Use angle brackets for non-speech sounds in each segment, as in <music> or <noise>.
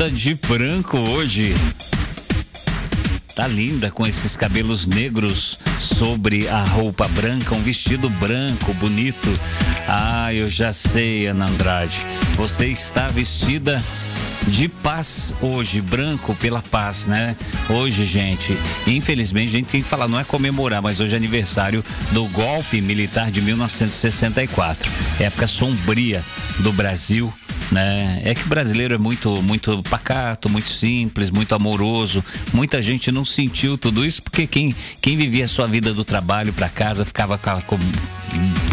vestida de branco hoje. Tá linda com esses cabelos negros sobre a roupa branca, um vestido branco bonito. Ah, eu já sei, Ana Andrade. Você está vestida de paz hoje, branco pela paz, né? Hoje, gente, infelizmente a gente tem que falar, não é comemorar, mas hoje é aniversário do golpe militar de 1964, época sombria do Brasil né? É que o brasileiro é muito, muito pacato, muito simples, muito amoroso. Muita gente não sentiu tudo isso porque quem, quem vivia a sua vida do trabalho para casa ficava com a, com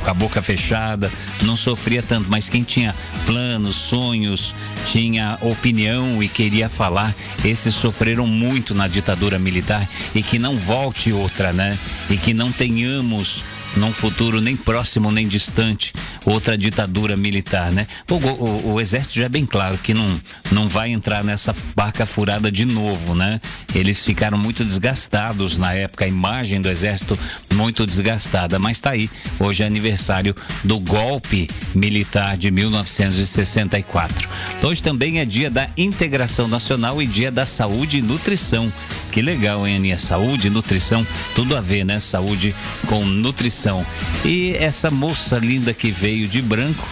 a boca fechada, não sofria tanto. Mas quem tinha planos, sonhos, tinha opinião e queria falar, esses sofreram muito na ditadura militar e que não volte outra, né? E que não tenhamos num futuro nem próximo nem distante outra ditadura militar, né? O, o, o, exército já é bem claro que não, não vai entrar nessa barca furada de novo, né? Eles ficaram muito desgastados na época, a imagem do exército muito desgastada, mas tá aí, hoje é aniversário do golpe militar de 1964. Hoje também é dia da integração nacional e dia da saúde e nutrição. Que legal, hein, Aninha? Saúde, nutrição, tudo a ver, né? Saúde com nutrição. E essa moça linda que veio de branco,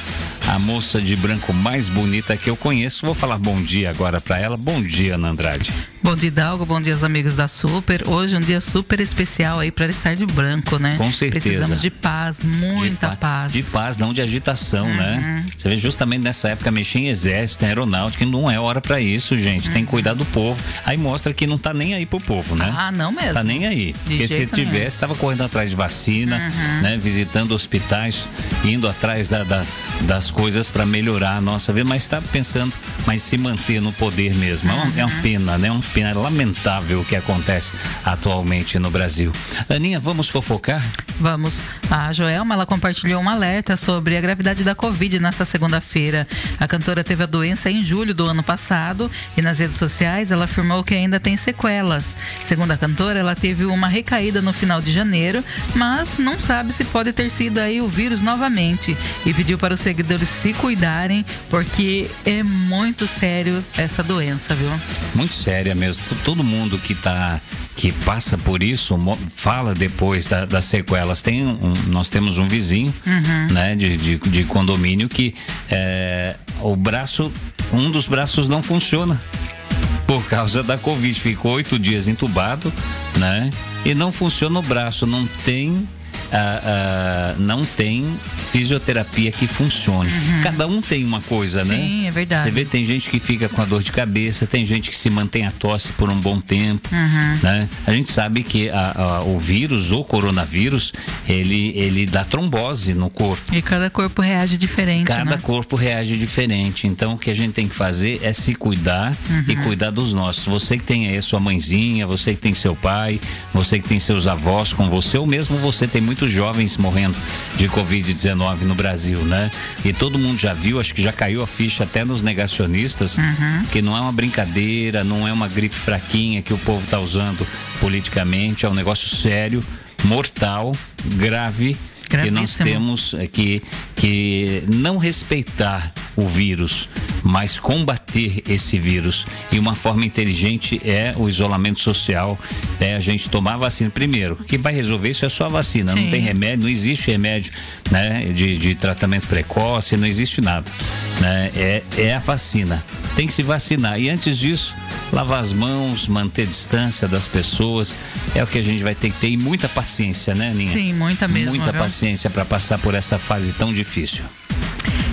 a moça de branco mais bonita que eu conheço. Vou falar bom dia agora para ela. Bom dia, Ana Andrade. Bom dia, Dalgo. Bom dia aos amigos da Super. Hoje é um dia super especial aí para estar de branco, né? Com certeza. Precisamos de paz, muita de paz. De paz, não de agitação, né? uhum. né? Você vê justamente nessa época mexer em exército, em aeronáutica, não é hora para isso, gente. Uhum. Tem que cuidar do povo. Aí mostra que não tá nem aí pro povo, né? Ah, não mesmo. Tá nem aí. De Porque se tivesse, tava correndo atrás de vacina, uhum. né? Visitando hospitais, indo atrás da, da das coisas para melhorar a nossa vida, mas está pensando, mas se manter no poder mesmo. É uma, é uma pena, né? É uma pena lamentável o que acontece atualmente no Brasil. Aninha, vamos fofocar? Vamos. A Joelma, ela compartilhou um alerta sobre a gravidade da Covid nesta segunda-feira. A cantora teve a doença em julho do ano passado e nas redes sociais ela afirmou que ainda tem sequelas. Segundo a cantora, ela teve uma recaída no final de janeiro, mas não sabe se pode ter sido aí o vírus novamente e pediu para os seguidores se cuidarem porque é muito sério essa doença, viu? Muito séria mesmo. Todo mundo que tá que passa por isso fala depois da, das sequelas. Tem um, nós temos um vizinho, uhum. né, de, de, de, condomínio que é, o braço, um dos braços não funciona por causa da Covid. Ficou oito dias entubado, né? E não funciona o braço, não tem uh, uh, não tem fisioterapia que funcione. Uhum. Cada um tem uma coisa, Sim, né? Sim, é verdade. Você vê, tem gente que fica com a dor de cabeça, tem gente que se mantém a tosse por um bom tempo, uhum. né? A gente sabe que a, a, o vírus, o coronavírus, ele, ele dá trombose no corpo. E cada corpo reage diferente, Cada né? corpo reage diferente. Então, o que a gente tem que fazer é se cuidar uhum. e cuidar dos nossos. Você que tem aí sua mãezinha, você que tem seu pai, você que tem seus avós com você, ou mesmo você tem muitos jovens morrendo de Covid-19 no Brasil, né? E todo mundo já viu, acho que já caiu a ficha até nos negacionistas, uhum. que não é uma brincadeira, não é uma gripe fraquinha que o povo está usando politicamente, é um negócio sério, mortal, grave que nós temos é que, que não respeitar o vírus, mas combater esse vírus. E uma forma inteligente é o isolamento social, é a gente tomar a vacina primeiro. Que vai resolver isso é só a vacina. Sim. Não tem remédio, não existe remédio né, de, de tratamento precoce, não existe nada. Né? É, é a vacina. Tem que se vacinar. E antes disso, lavar as mãos, manter distância das pessoas, é o que a gente vai ter que ter e muita paciência, né, Ninha? Sim, muita mesmo. Muita viu? paciência para passar por essa fase tão difícil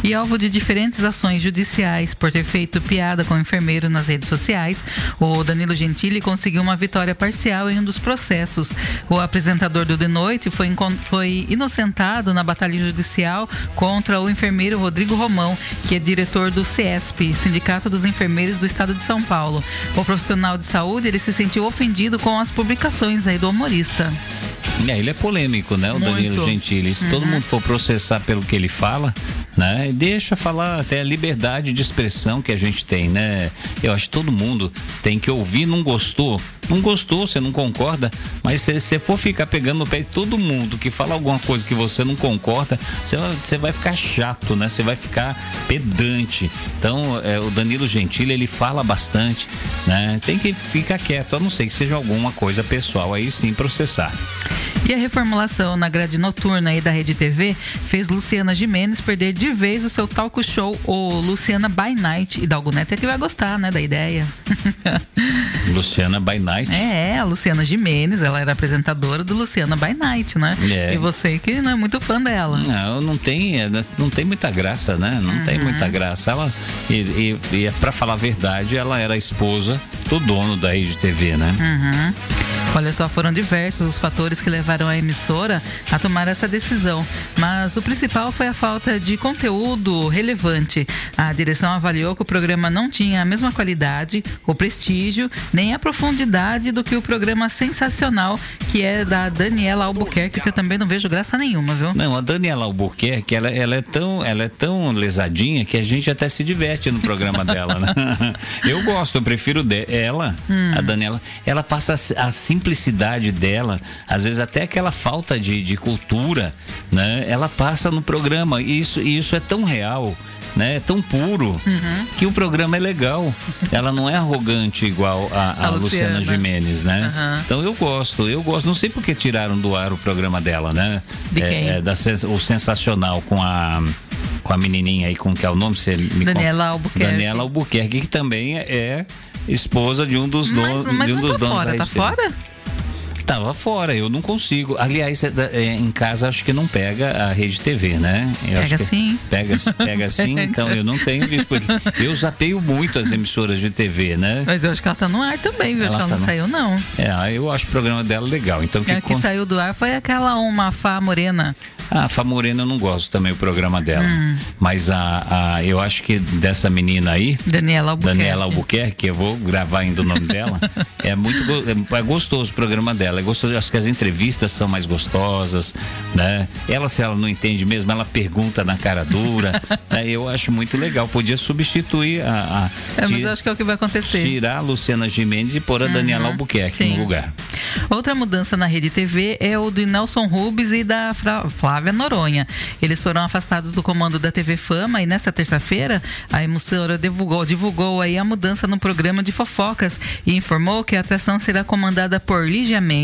e alvo de diferentes ações judiciais por ter feito piada com o enfermeiro nas redes sociais, o Danilo Gentili conseguiu uma vitória parcial em um dos processos. O apresentador do De Noite foi, foi inocentado na batalha judicial contra o enfermeiro Rodrigo Romão, que é diretor do CESP, Sindicato dos Enfermeiros do Estado de São Paulo. O profissional de saúde ele se sentiu ofendido com as publicações aí do humorista. É, ele é polêmico, né, o Muito. Danilo Gentili. Se uhum. todo mundo for processar pelo que ele fala, né? Deixa falar até a liberdade de expressão que a gente tem, né? Eu acho que todo mundo tem que ouvir, não gostou, não gostou, você não concorda, mas se você for ficar pegando no pé de todo mundo que fala alguma coisa que você não concorda, você vai, ficar chato, né? Você vai ficar pedante. Então, é, o Danilo Gentili, ele fala bastante, né? Tem que ficar quieto, a não ser que seja alguma coisa pessoal, aí sim processar. E a reformulação na grade noturna aí da Rede TV fez Luciana Jimenez perder de vez o seu talk show, o Luciana by Night. E Dalgo Neto é que vai gostar, né, da ideia. <laughs> Luciana by Night? É, a Luciana Jimenez, ela era apresentadora do Luciana by Night, né? É. E você que não é muito fã dela. Não, não tem, é, não tem muita graça, né? Não uhum. tem muita graça. Ela, e, e, e para falar a verdade, ela era a esposa do dono da Rede TV, né? Uhum. Olha só, foram diversos os fatores que levaram a emissora a tomar essa decisão, mas o principal foi a falta de conteúdo relevante. A direção avaliou que o programa não tinha a mesma qualidade, o prestígio, nem a profundidade do que o programa sensacional que é da Daniela Albuquerque, que eu também não vejo graça nenhuma, viu? Não, a Daniela Albuquerque, ela, ela é tão, ela é tão lesadinha que a gente até se diverte no programa dela, né? <laughs> Eu gosto, eu prefiro ela, hum. a Daniela. Ela passa assim simplicidade dela, às vezes até aquela falta de, de cultura, né? Ela passa no programa e isso, e isso é tão real. Né, é tão puro uhum. que o programa é legal. Ela não é arrogante igual a, a, a Luciana, Luciana Jimenez, né? Uhum. Então eu gosto, eu gosto. Não sei por que tiraram do ar o programa dela, né? De é, quem? É, da, o sensacional com a com a menininha aí, com que é o nome? Você me Daniela Albuquerque. Daniela Albuquerque, que também é esposa de um dos donos. Mas, mas de um não dos tá donos fora, tá fora? Tava fora, eu não consigo. Aliás, é é, em casa acho que não pega a rede TV, né? Eu pega sim. Pega, pega <laughs> sim, então eu não tenho visto. Eu zapeio muito as emissoras de TV, né? Mas eu acho que ela tá no ar também, viu? Ela acho que ela tá não no... saiu, não. É, eu acho o programa dela legal. Então, que, é, que saiu do ar foi aquela uma Fá Morena. Ah, a Fá Morena eu não gosto também o programa dela. Hum. Mas a, a, eu acho que dessa menina aí. Daniela Albuquerque. Daniela Albuquerque, eu vou gravar ainda o nome dela. <laughs> é muito é gostoso o programa dela. É gostoso, acho que as entrevistas são mais gostosas, né? Ela, se ela não entende mesmo, ela pergunta na cara dura. <laughs> né? Eu acho muito legal. Podia substituir a. a é, mas eu acho que é o que vai acontecer. Tirar a Luciana Gimenez e pôr a uhum, Daniela Albuquerque sim. no lugar. Outra mudança na rede TV é o de Nelson Rubens e da Flávia Noronha. Eles foram afastados do comando da TV Fama e nesta terça-feira a emissora divulgou, divulgou aí a mudança no programa de fofocas e informou que a atração será comandada por Lígia Mendes,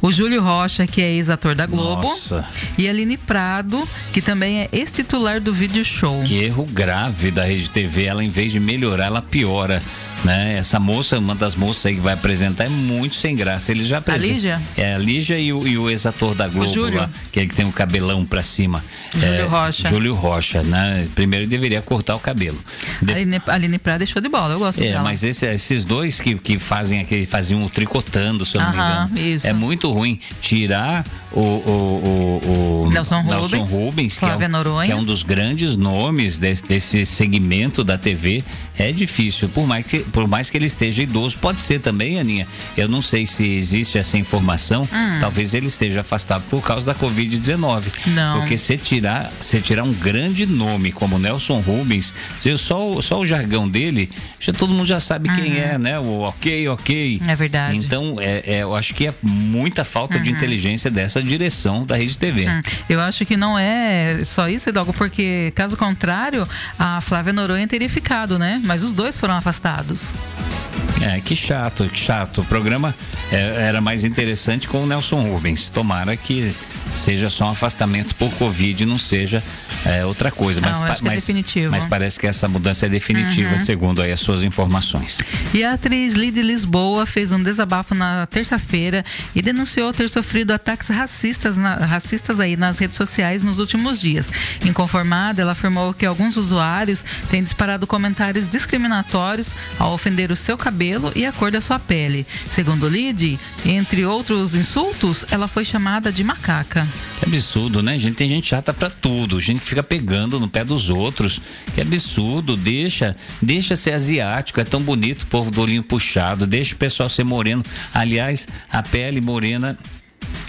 o Júlio Rocha, que é ex-ator da Globo, Nossa. e Aline Prado, que também é ex-titular do Video Show. Que erro grave da Rede TV, ela em vez de melhorar, ela piora. Né? Essa moça, uma das moças aí que vai apresentar, é muito sem graça. Eles já apresentam. A Lígia? É, a Lígia e o, e o ex-ator da Globo lá, que é que tem o cabelão pra cima. Júlio é, Rocha. Júlio Rocha, né? Primeiro deveria cortar o cabelo. De... A Aline, Aline Prada deixou de bola, eu gosto é, dela. Mas esse, esses dois que, que fazem aquele, faziam o tricotando, se eu não me engano. Isso. É muito ruim tirar o, o, o, o Nelson, Nelson Rubens, Rubens que, é, que é um dos grandes nomes desse, desse segmento da TV. É difícil, por mais, que, por mais que ele esteja idoso. Pode ser também, Aninha. Eu não sei se existe essa informação. Hum. Talvez ele esteja afastado por causa da Covid-19. Não. Porque se tirar, se tirar um grande nome como Nelson Rubens, só, só o jargão dele, já todo mundo já sabe uhum. quem é, né? O ok, ok. É verdade. Então, é, é eu acho que é muita falta uhum. de inteligência dessa direção da Rede TV. Uhum. Eu acho que não é só isso, Hidalgo, porque caso contrário, a Flávia Noronha teria ficado, né? Mas os dois foram afastados. É, que chato, que chato. O programa é, era mais interessante com o Nelson Rubens. Tomara que seja só um afastamento por Covid e não seja é, outra coisa. Não, mas, acho que é mas parece que essa mudança é definitiva, uhum. segundo aí as suas informações. E a atriz Lidy Lisboa fez um desabafo na terça-feira e denunciou ter sofrido ataques racistas, na, racistas aí nas redes sociais nos últimos dias. Inconformada, ela afirmou que alguns usuários têm disparado comentários discriminatórios ao ofender o seu cabelo e a cor da sua pele. Segundo Lidy, entre outros insultos, ela foi chamada de macaca. Que absurdo, né, gente? Tem gente chata pra tudo, gente que fica pegando no pé dos outros. Que absurdo, deixa, deixa ser asiático, é tão bonito o povo do olhinho puxado, deixa o pessoal ser moreno. Aliás, a pele morena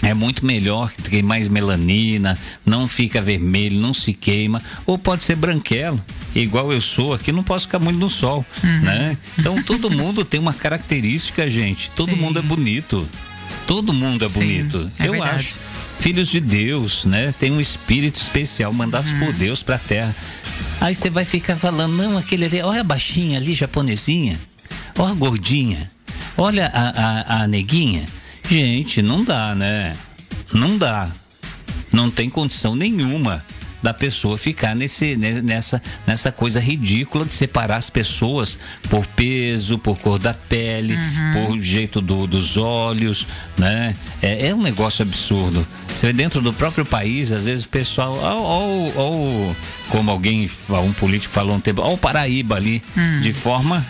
é muito melhor, tem mais melanina, não fica vermelho, não se queima, ou pode ser branquelo, igual eu sou aqui, não posso ficar muito no sol, uhum. né? Então todo <laughs> mundo tem uma característica, gente. Todo Sim. mundo é bonito. Todo mundo é Sim, bonito. É eu verdade. acho. Filhos de Deus, né? Tem um espírito especial mandado uhum. por Deus para a terra. Aí você vai ficar falando, não, aquele ali, olha a baixinha ali, japonesinha, olha a gordinha, olha a, a, a neguinha. Gente, não dá, né? Não dá. Não tem condição nenhuma da pessoa ficar nesse, nessa, nessa coisa ridícula de separar as pessoas por peso, por cor da pele, uhum. por jeito do, dos olhos, né? É, é, um negócio absurdo. Você vê dentro do próprio país, às vezes o pessoal, ou, como alguém, um político falou um tempo, ó o Paraíba ali, uhum. de forma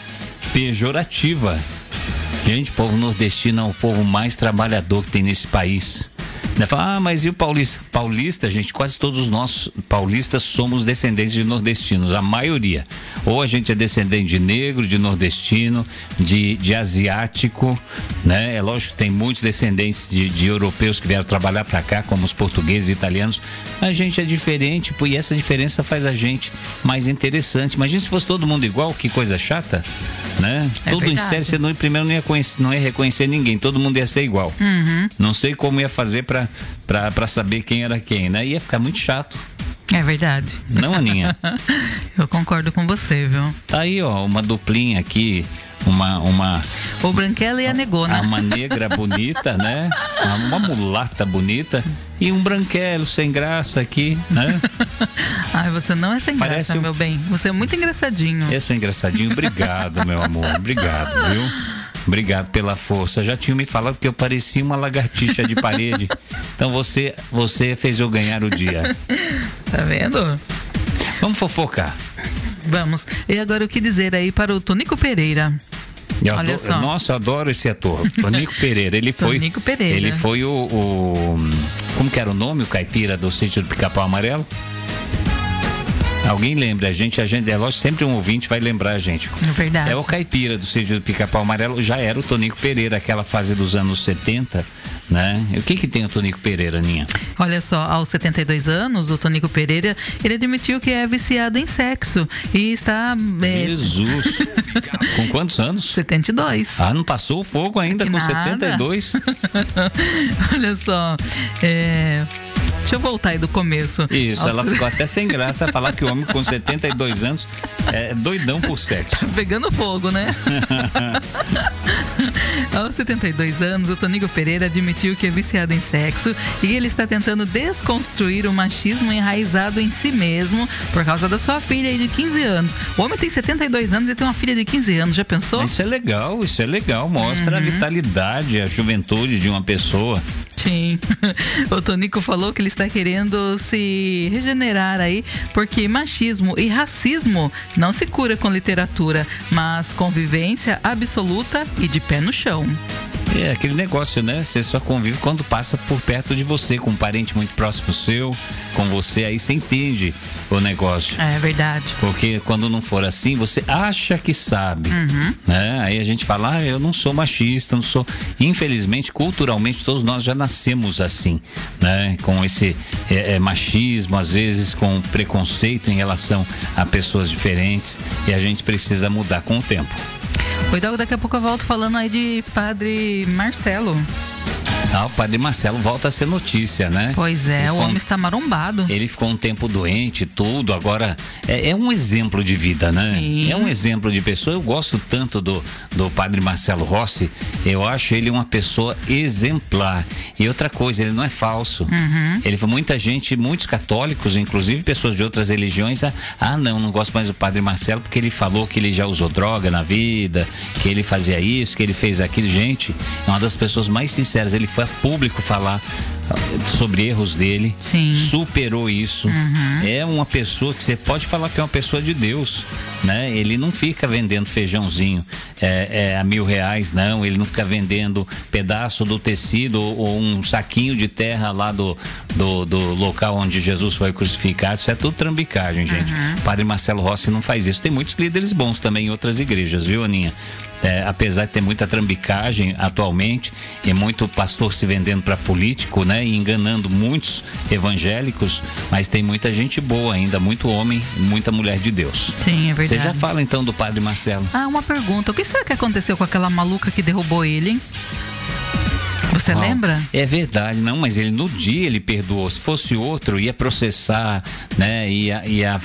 pejorativa. Gente, povo nordestino é o povo mais trabalhador que tem nesse país. Né? Fala, ah, mas e o paulista? Paulista, gente, quase todos nós paulistas somos descendentes de nordestinos, a maioria. Ou a gente é descendente de negro, de nordestino, de, de asiático, né? É lógico que tem muitos descendentes de, de europeus que vieram trabalhar para cá, como os portugueses e italianos. A gente é diferente, e essa diferença faz a gente mais interessante. Imagina se fosse todo mundo igual, que coisa chata né? É Tudo verdade. em série, você não, primeiro não ia, conhecer, não ia reconhecer ninguém, todo mundo ia ser igual. Uhum. Não sei como ia fazer para saber quem era quem, né? Ia ficar muito chato. É verdade. Não, Aninha? <laughs> Eu concordo com você, viu? Tá aí, ó, uma duplinha aqui, uma uma o branquela e a negona uma negra bonita né <laughs> uma mulata bonita e um branquelo sem graça aqui né <laughs> ai você não é sem Parece graça um... meu bem você é muito engraçadinho eu sou engraçadinho obrigado meu amor obrigado viu Obrigado pela força. Já tinha me falado que eu parecia uma lagartixa de parede. Então você, você fez eu ganhar o dia. <laughs> Tá vendo? Vamos fofocar. Vamos. E agora o que dizer aí para o Tonico Pereira? Eu Olha adoro, só. Nossa, eu adoro esse ator. <laughs> Tonico Pereira. Ele foi. Tonico Pereira. Ele foi o, o, Como que era o nome? O caipira do sítio do Pica-Pau Amarelo? Alguém lembra? A gente, a gente, é lógico, sempre um ouvinte vai lembrar a gente. É verdade. É o caipira do sítio do Pica-Pau Amarelo, já era o Tonico Pereira, aquela fase dos anos 70 né? E o que que tem o Tonico Pereira, Ninha? Olha só, aos 72 anos, o Tonico Pereira, ele admitiu que é viciado em sexo e está... É... Jesus! <laughs> com quantos anos? 72. Ah, não passou o fogo ainda que com nada. 72? <laughs> Olha só, é... Deixa eu voltar aí do começo. Isso, ela ficou até sem <laughs> graça falar que o homem com 72 anos é doidão por sexo. Pegando fogo, né? <laughs> Aos 72 anos, o Tonigo Pereira admitiu que é viciado em sexo e ele está tentando desconstruir o machismo enraizado em si mesmo por causa da sua filha de 15 anos. O homem tem 72 anos e tem uma filha de 15 anos, já pensou? Isso é legal, isso é legal. Mostra uhum. a vitalidade, a juventude de uma pessoa. Sim. <laughs> O Tonico falou que ele está querendo se regenerar aí, porque machismo e racismo não se cura com literatura, mas convivência absoluta e de pé no chão. É aquele negócio, né? Você só convive quando passa por perto de você, com um parente muito próximo seu, com você, aí você entende o negócio. É verdade. Porque quando não for assim, você acha que sabe. Uhum. Né? Aí a gente fala, ah, eu não sou machista, não sou. Infelizmente, culturalmente, todos nós já nascemos assim, né? Com esse é, é, machismo, às vezes com preconceito em relação a pessoas diferentes. E a gente precisa mudar com o tempo. Cuidado, daqui a pouco eu volto falando aí de Padre Marcelo. Ah, o padre Marcelo volta a ser notícia, né? Pois é, o homem está marombado. Ele ficou um tempo doente, tudo. Agora, é, é, um exemplo de vida, né? Sim. É um exemplo de pessoa. Eu gosto tanto do, do padre Marcelo Rossi. Eu acho ele uma pessoa exemplar. E outra coisa, ele não é falso. Uhum. Ele foi muita gente, muitos católicos, inclusive pessoas de outras religiões. Ah, ah, não, não gosto mais do padre Marcelo porque ele falou que ele já usou droga na vida, que ele fazia isso, que ele fez aquilo. Gente, é uma das pessoas mais sinceras. Ele foi a público falar sobre erros dele, Sim. superou isso. Uhum. É uma pessoa que você pode falar que é uma pessoa de Deus, né? Ele não fica vendendo feijãozinho é, é, a mil reais, não. Ele não fica vendendo pedaço do tecido ou, ou um saquinho de terra lá do, do, do local onde Jesus foi crucificado, isso é tudo trambicagem, gente. Uhum. Padre Marcelo Rossi não faz isso. Tem muitos líderes bons também em outras igrejas, viu, Aninha? É, apesar de ter muita trambicagem atualmente e muito pastor se vendendo para político, né, e enganando muitos evangélicos, mas tem muita gente boa ainda, muito homem, muita mulher de Deus. Sim, é verdade. Você já fala então do Padre Marcelo? Ah, uma pergunta. O que será que aconteceu com aquela maluca que derrubou ele, hein? Você lembra? É verdade, não, mas ele no dia ele perdoou. Se fosse outro, ia processar, né? Ia, ia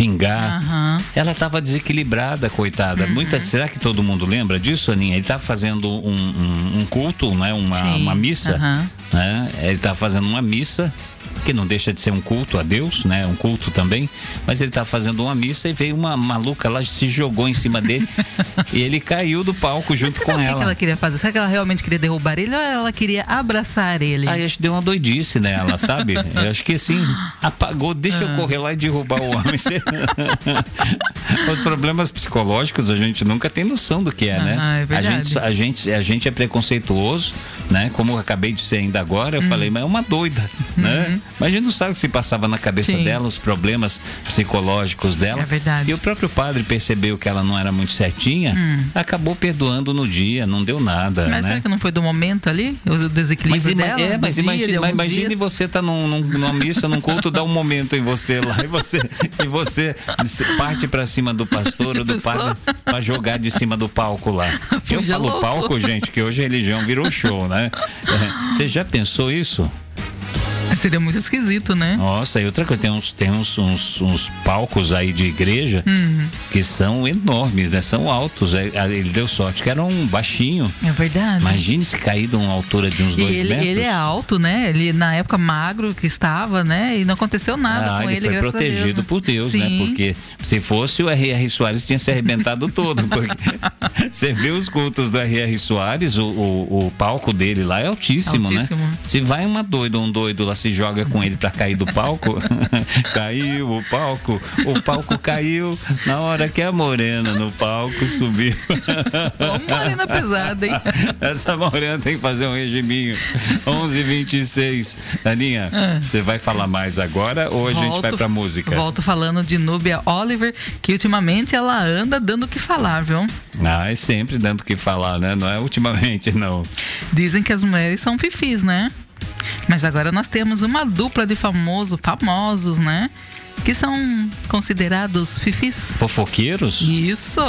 xingar. Uhum. Ela estava desequilibrada, coitada. Uhum. Muita, será que todo mundo lembra disso, Aninha? Ele estava fazendo um, um, um, culto, né? uma, uma missa. Uhum. Né? Ele estava fazendo uma missa que não deixa de ser um culto a Deus, né? Um culto também. Mas ele tá fazendo uma missa e veio uma maluca lá, se jogou em cima dele <laughs> e ele caiu do palco junto com ela. O que ela queria fazer? Será que ela realmente queria derrubar ele ou ela queria abraçar ele? Aí acho que deu uma doidice nela, sabe? <laughs> Eu acho que sim, apagou, deixa eu ah. correr lá e derrubar o homem. <laughs> Os problemas psicológicos a gente nunca tem noção do que é, né? Ah, é a, gente, a, gente, a gente é preconceituoso, né? Como eu acabei de ser ainda agora, eu uhum. falei, mas é uma doida, uhum. né? Mas a gente não sabe o que se passava na cabeça Sim. dela, os problemas psicológicos dela. É verdade. E o próprio padre percebeu que ela não era muito certinha, hum. acabou perdoando no dia, não deu nada. Mas né? será que não foi do momento ali? O desequilíbrio mas, dela? É, mas imagine, mas imagine você tá num, num, numa missa, num culto, dá um momento em você lá e você, e você parte para cima do pastor ou do padre para jogar de cima do palco lá. <laughs> Eu falo louco. palco, gente, que hoje a religião virou show, né? É, você já pensou isso? Seria muito esquisito, né? Nossa, e outra coisa, tem uns, tem uns, uns, uns palcos aí de igreja uhum. que são enormes, né? São altos. É, ele deu sorte que era um baixinho. É verdade. Imagine se caído a uma altura de uns e dois ele, metros. Ele é alto, né? Ele, na época, magro que estava, né? E não aconteceu nada ah, com ele, ele foi protegido Deus, né? por Deus, né? Sim. né? Porque se fosse o R.R. Soares tinha se arrebentado todo. <laughs> Você vê os cultos do R.R. Soares, o, o, o, palco dele lá é altíssimo, né? altíssimo. né? Se vai uma doida, um doido lá se joga com ele para cair do palco. <laughs> caiu o palco, o palco caiu na hora que a morena no palco subiu. Ô, morena pesada, hein? Essa morena tem que fazer um regiminho. 11:26. Aninha, ah. você vai falar mais agora ou a volto, gente vai pra música? Volto falando de Núbia Oliver, que ultimamente ela anda dando o que falar, viu? Ah, é sempre dando o que falar, né? Não é ultimamente, não. Dizem que as mulheres são fifis, né? Mas agora nós temos uma dupla de famoso, famosos, né? Que são considerados fifis. Fofoqueiros? Isso.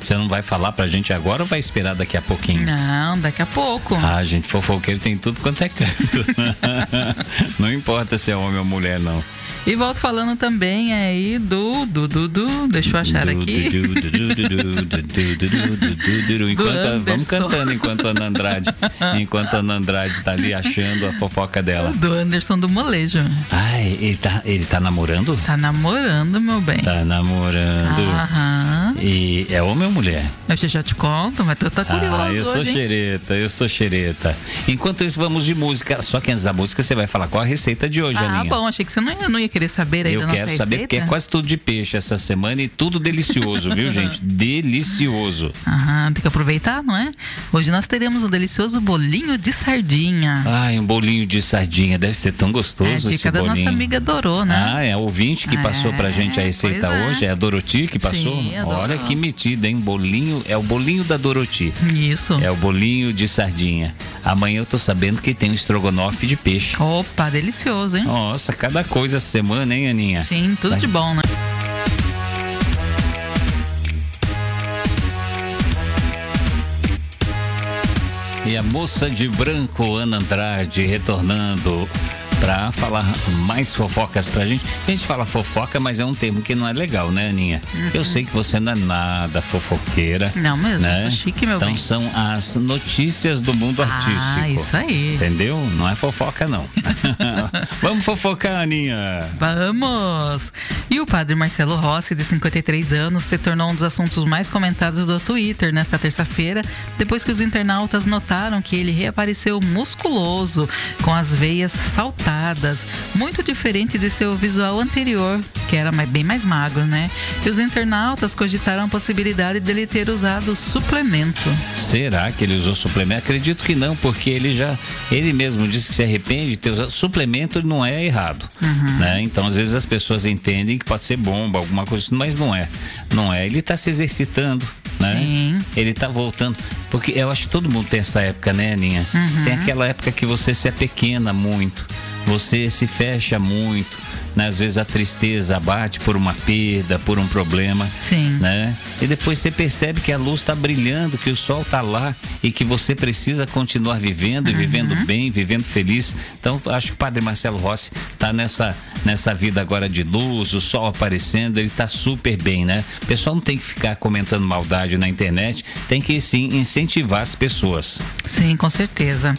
Você não vai falar pra gente agora ou vai esperar daqui a pouquinho? Não, daqui a pouco. Ah, gente, fofoqueiro tem tudo quanto é canto. <laughs> não importa se é homem ou mulher, não. E volto falando também aí do. do, do, do deixa eu achar aqui. enquanto, vamos cantando enquanto a Ana Andrade. Enquanto a Ana Andrade tá ali achando a fofoca dela. Do Anderson do Molejo. Ai, ele tá, ele tá namorando? Tá namorando, meu bem. Tá namorando. Aham. E é homem ou mulher? Eu já te conto, mas tu tá curioso. Ah, eu sou hoje, xereta, eu sou xereta. Enquanto isso, vamos de música. Só que antes da música, você vai falar qual a receita de hoje, ah. Ah, bom, achei que você não ia, não ia querer saber aí Eu da nossa quero saber porque é quase tudo de peixe essa semana e tudo delicioso, viu, <laughs> gente? Delicioso. Aham, tem que aproveitar, não é? Hoje nós teremos um delicioso bolinho de sardinha. Ai, um bolinho de sardinha, deve ser tão gostoso é, dica esse da bolinho. nossa amiga Dorô, né? Ah, é a ouvinte que passou pra gente a receita é. hoje, é a Doroti que passou? Sim, Olha que metida, hein? Bolinho, é o bolinho da Doroti. Isso. É o bolinho de sardinha. Amanhã eu tô sabendo que tem um estrogonofe de peixe. Opa, delicioso, hein? Nossa, cada coisa essa semana, hein, Aninha? Sim, tudo Vai. de bom, né? E a moça de branco, Ana Andrade, retornando para falar mais fofocas pra gente. A gente fala fofoca, mas é um termo que não é legal, né, Aninha? Uhum. Eu sei que você não é nada fofoqueira. Não mesmo, né? sou chique, meu então, bem. Então são as notícias do mundo ah, artístico. Ah, isso aí. Entendeu? Não é fofoca, não. <laughs> Vamos fofocar, Aninha. Vamos! E o padre Marcelo Rossi, de 53 anos, se tornou um dos assuntos mais comentados do Twitter nesta terça-feira, depois que os internautas notaram que ele reapareceu musculoso, com as veias saltadas muito diferente de seu visual anterior, que era bem mais magro, né? E os internautas cogitaram a possibilidade dele ter usado suplemento. Será que ele usou suplemento? Acredito que não, porque ele já, ele mesmo disse que se arrepende de ter usado suplemento, não é errado, uhum. né? Então às vezes as pessoas entendem que pode ser bomba, alguma coisa, mas não é, não é. Ele está se exercitando, né? Sim. Ele tá voltando. Porque eu acho que todo mundo tem essa época, né, Aninha? Uhum. Tem aquela época que você se apequena muito, você se fecha muito né? Às vezes a tristeza abate por uma perda, por um problema. Sim. Né? E depois você percebe que a luz está brilhando, que o sol está lá e que você precisa continuar vivendo e uhum. vivendo bem, vivendo feliz. Então, acho que o Padre Marcelo Rossi está nessa, nessa vida agora de luz, o sol aparecendo, ele está super bem, né? O pessoal não tem que ficar comentando maldade na internet, tem que sim incentivar as pessoas. Sim, com certeza.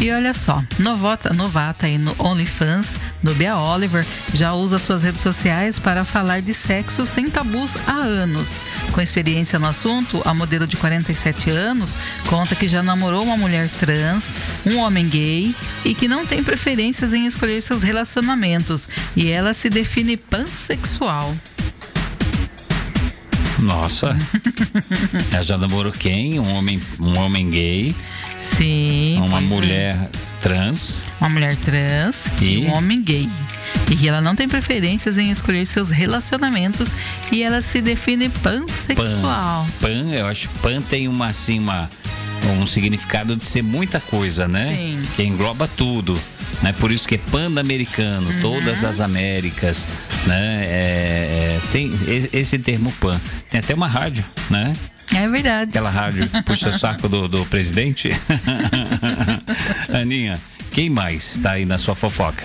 E olha só, novata, novata aí no OnlyFans, Nubia Oliver, já usa suas redes sociais para falar de sexo sem tabus há anos. Com experiência no assunto, a modelo de 47 anos conta que já namorou uma mulher trans, um homem gay e que não tem preferências em escolher seus relacionamentos. E ela se define pansexual. Nossa. <laughs> ela já namorou quem? Um homem, um homem gay Sim. Uma mulher é. trans. Uma mulher trans e um homem gay. E ela não tem preferências em escolher seus relacionamentos e ela se define pansexual. Pan, pan eu acho que pan tem uma assim uma um significado de ser muita coisa, né? Sim. Que engloba tudo. Né? Por isso que é pan-americano, uhum. todas as Américas, né? É, é, tem esse termo pan. Tem até uma rádio, né? É verdade. Aquela rádio puxa o saco do, do presidente. <laughs> Aninha, quem mais está aí na sua fofoca?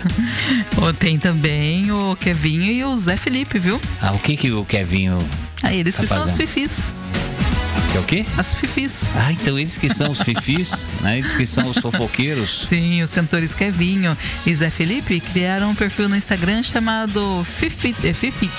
tem também o Kevinho e o Zé Felipe, viu? Ah, o que que o Kevinho Ah, eles tá que fazendo? são os fifis. Que é o quê? As fifis. Ah, então eles que são os fifis, né? Eles que são os fofoqueiros. Sim, os cantores Kevinho e Zé Felipe criaram um perfil no Instagram chamado Fifit. É Fifit.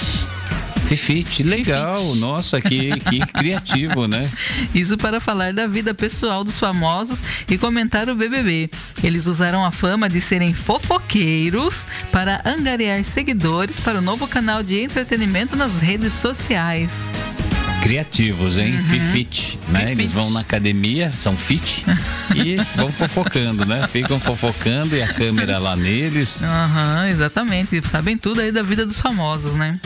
Fifite, legal. Fifite. Nossa, que, que <laughs> criativo, né? Isso para falar da vida pessoal dos famosos e comentar o BBB. Eles usaram a fama de serem fofoqueiros para angariar seguidores para o novo canal de entretenimento nas redes sociais criativos, hein? Uhum. Fifite, né? Eles vão na academia, são fit <laughs> e vão fofocando, né? Ficam fofocando e a câmera lá neles. Aham, uhum, exatamente. Sabem tudo aí da vida dos famosos, né?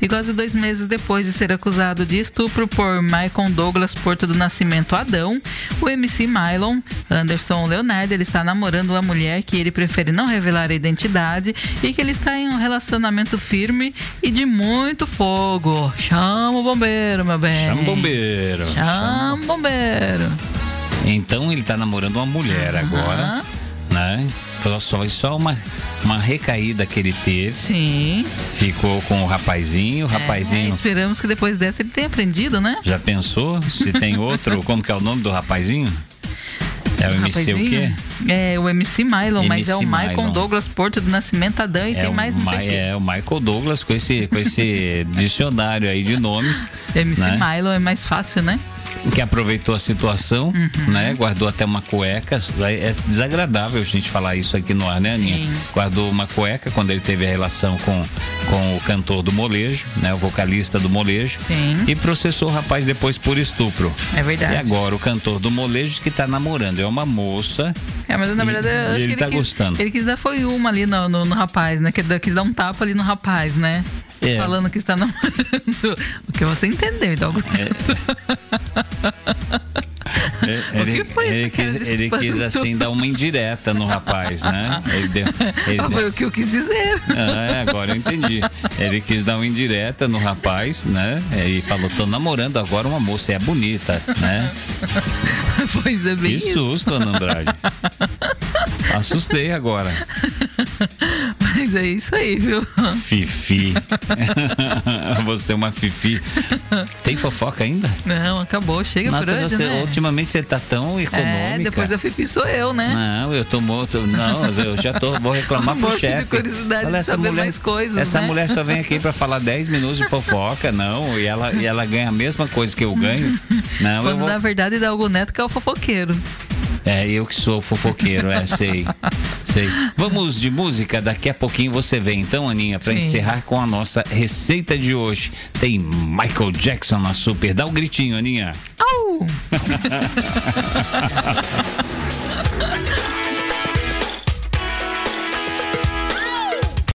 E quase dois meses depois de ser acusado de estupro por Michael Douglas Porto do Nascimento Adão, o MC Mylon Anderson Leonardo ele está namorando uma mulher que ele prefere não revelar a identidade e que ele está em um relacionamento firme e de muito fogo. Chama o bombeiro, meu bem. Chama o bombeiro. Chama o bombeiro. Então ele está namorando uma mulher uhum. Né? Só, só uma, uma recaída que ele teve. Sim. Ficou com o rapazinho, o é, rapazinho. É, esperamos que depois dessa ele tenha aprendido, né? Já pensou? Se tem <laughs> outro, como que é o nome do rapazinho? É o MC o quê? É o MC Mylon, MC mas é o Michael Mylon. Douglas Porto do Nascimento Adão e é tem mais não sei É o Michael Douglas com esse, com esse <laughs> dicionário aí de nomes. MC né? Mylon é mais fácil, né? que aproveitou a situação, uhum. né? Guardou até uma cueca. É desagradável a gente falar isso aqui no ar, né, Aninha? Sim. Guardou uma cueca quando ele teve a relação com, com o cantor do molejo, né? O vocalista do molejo. Sim. E processou o rapaz depois por estupro. É verdade. E agora o cantor do molejo que tá namorando. É uma moça. É, mas na verdade eu acho ele que ele tá quis, gostando. Ele quis dar foi uma ali no, no, no rapaz, né? Que quis dar um tapa ali no rapaz, né? É. Falando que está namorando. <laughs> O que você entendeu, então. É. Ele, o que foi ele, quis, ele quis assim dar uma indireta no rapaz, né? Ele deu, ele ah, foi o que eu quis dizer. Ah, é, agora eu entendi. Ele quis dar uma indireta no rapaz, né? E falou: tô namorando agora uma moça, é bonita, né? Pois é bem Que isso. susto, Ana Andrade. Assustei agora. <laughs> Mas é isso aí, viu? Fifi. <laughs> você é uma Fifi. Tem fofoca ainda? Não, acabou. Chega Nossa, por hoje, você, né? ultimamente você tá tão econômica. É, depois da Fifi sou eu, né? Não, eu tô morto. Não, eu já tô, vou reclamar pro <laughs> chefe. de curiosidade Olha, essa mulher, mais coisas, Essa né? mulher só vem aqui pra falar 10 minutos de fofoca, não. E ela, e ela ganha a mesma coisa que eu ganho. <laughs> Não, Quando eu vou... na verdade dá algo neto que é o fofoqueiro. É, eu que sou fofoqueiro, é, sei. sei. Vamos de música, daqui a pouquinho você vem. Então, Aninha, para encerrar com a nossa receita de hoje, tem Michael Jackson na Super. Dá um gritinho, Aninha. Au! <laughs>